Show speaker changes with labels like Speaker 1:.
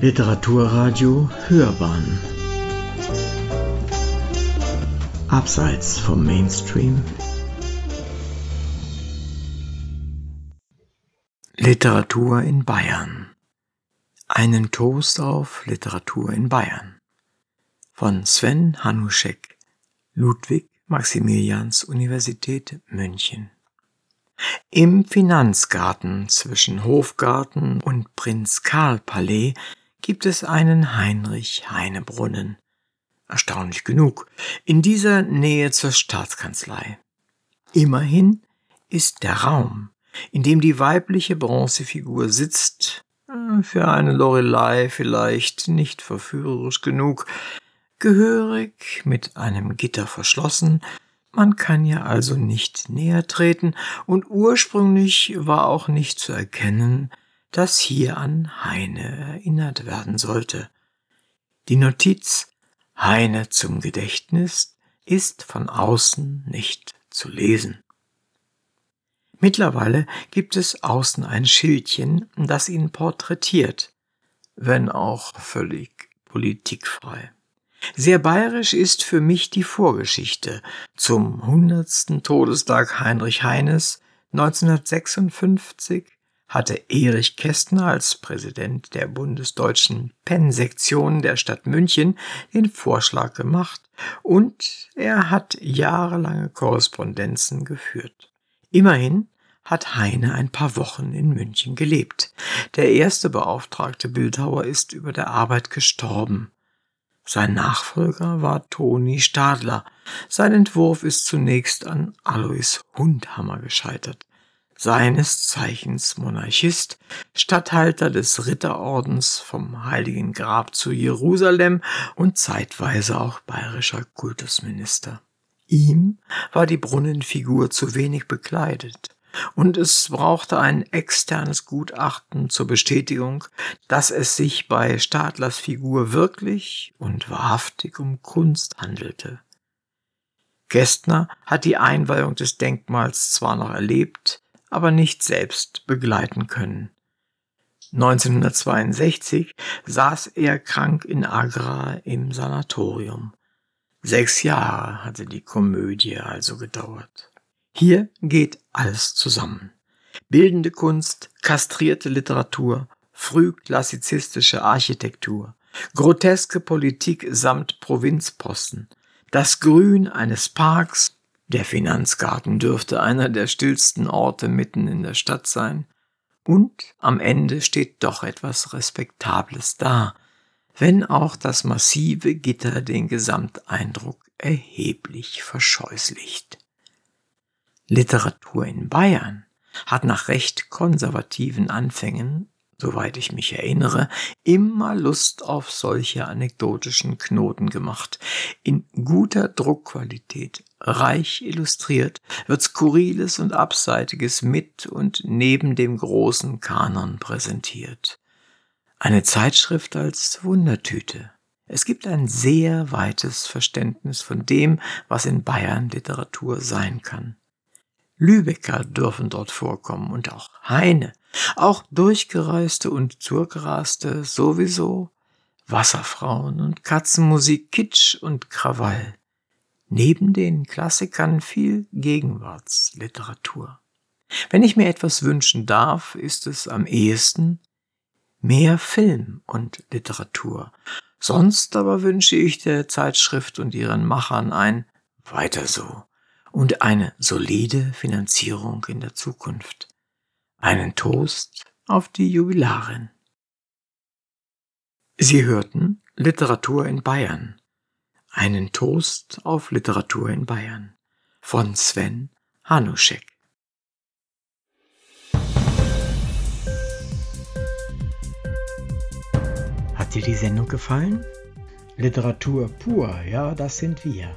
Speaker 1: Literaturradio Hörbahn. Abseits vom Mainstream. Literatur in Bayern. Einen Toast auf Literatur in Bayern. Von Sven Hanuschek Ludwig Maximilians Universität München. Im Finanzgarten zwischen Hofgarten und Prinz Karl Palais gibt es einen Heinrich Heine Brunnen. Erstaunlich genug, in dieser Nähe zur Staatskanzlei. Immerhin ist der Raum, in dem die weibliche Bronzefigur sitzt, äh, für eine Lorelei vielleicht nicht verführerisch genug, gehörig mit einem Gitter verschlossen, man kann ja also nicht näher treten, und ursprünglich war auch nicht zu erkennen, dass hier an Heine erinnert werden sollte. Die Notiz Heine zum Gedächtnis ist von außen nicht zu lesen. Mittlerweile gibt es außen ein Schildchen, das ihn porträtiert, wenn auch völlig politikfrei. Sehr bayerisch ist für mich die Vorgeschichte zum hundertsten Todestag Heinrich Heines 1956 hatte Erich Kästner als Präsident der bundesdeutschen Penn-Sektion der Stadt München den Vorschlag gemacht und er hat jahrelange Korrespondenzen geführt. Immerhin hat Heine ein paar Wochen in München gelebt. Der erste beauftragte Bildhauer ist über der Arbeit gestorben. Sein Nachfolger war Toni Stadler. Sein Entwurf ist zunächst an Alois Hundhammer gescheitert. Seines Zeichens Monarchist, Statthalter des Ritterordens vom Heiligen Grab zu Jerusalem und zeitweise auch bayerischer Kultusminister. Ihm war die Brunnenfigur zu wenig bekleidet und es brauchte ein externes Gutachten zur Bestätigung, dass es sich bei Stadlers Figur wirklich und wahrhaftig um Kunst handelte. Gestner hat die Einweihung des Denkmals zwar noch erlebt, aber nicht selbst begleiten können. 1962 saß er krank in Agra im Sanatorium. Sechs Jahre hatte die Komödie also gedauert. Hier geht alles zusammen. Bildende Kunst, kastrierte Literatur, frühklassizistische Architektur, groteske Politik samt Provinzposten, das Grün eines Parks, der Finanzgarten dürfte einer der stillsten Orte mitten in der Stadt sein, und am Ende steht doch etwas Respektables da, wenn auch das massive Gitter den Gesamteindruck erheblich verscheußlicht. Literatur in Bayern hat nach recht konservativen Anfängen, soweit ich mich erinnere, immer Lust auf solche anekdotischen Knoten gemacht. In guter Druckqualität, reich illustriert, wird Skurriles und Abseitiges mit und neben dem großen Kanon präsentiert. Eine Zeitschrift als Wundertüte. Es gibt ein sehr weites Verständnis von dem, was in Bayern Literatur sein kann. Lübecker dürfen dort vorkommen und auch Heine, auch durchgereiste und zurgeraste sowieso, Wasserfrauen und Katzenmusik, Kitsch und Krawall. Neben den Klassikern viel Gegenwartsliteratur. Wenn ich mir etwas wünschen darf, ist es am ehesten mehr Film und Literatur. Sonst aber wünsche ich der Zeitschrift und ihren Machern ein weiter so und eine solide Finanzierung in der Zukunft. Einen Toast auf die Jubilarin. Sie hörten Literatur in Bayern. Einen Toast auf Literatur in Bayern von Sven Hanuschek. Hat dir die Sendung gefallen? Literatur pur, ja, das sind wir